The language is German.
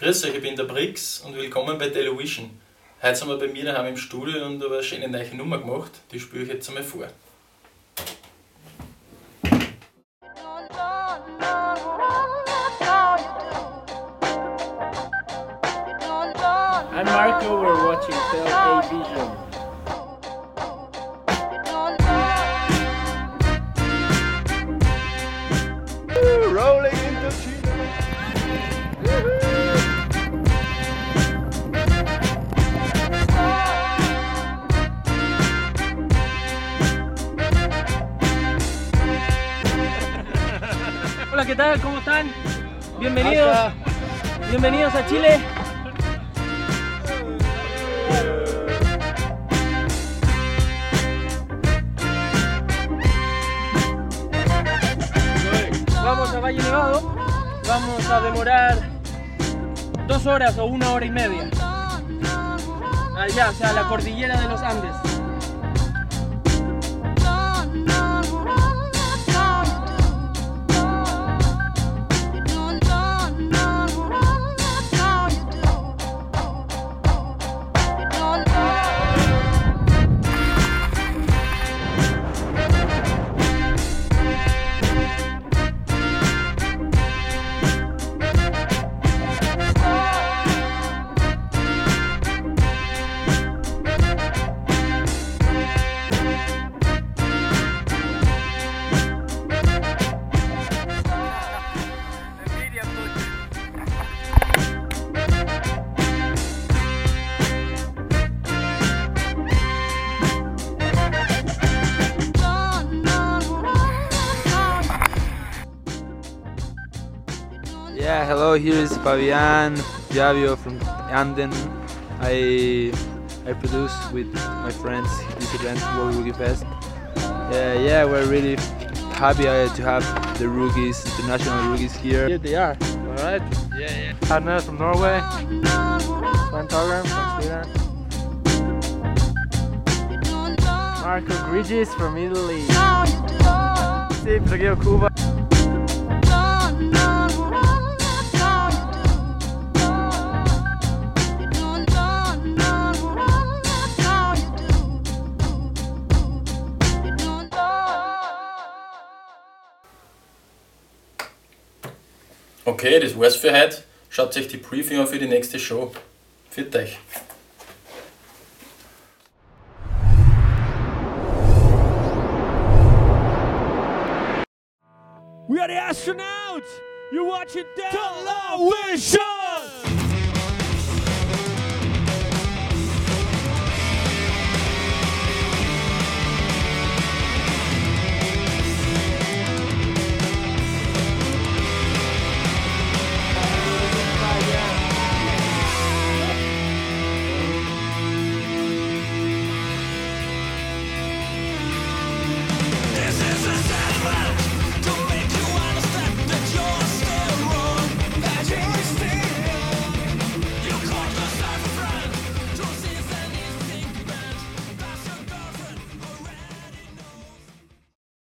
Grüß euch, ich bin der Brix und willkommen bei Television. Heute sind wir bei mir daheim im Studio und habe eine schöne neue Nummer gemacht, die spiele ich jetzt einmal vor. I'm Marco, we're watching Tel ¿qué tal? ¿Cómo están? Bienvenidos. Bienvenidos a Chile. Vamos a Valle Nevado. Vamos a demorar dos horas o una hora y media. Allá, o sea, la cordillera de los Andes. Yeah, hello, here is Fabian Javio from Anden. I I produce with my friends this event, World Rookie Fest. Yeah, yeah, we're really happy uh, to have the rookies, international rookies here. Here they are. Alright. Yeah, yeah. Hannes from Norway. Sven Torgren from Sweden. Marco Grigis from Italy. Steve Trujillo, Cuba. Okay, das war's für heute. Schaut euch die Briefing an für die nächste Show. Für euch. We are the astronauts. You're watching Television.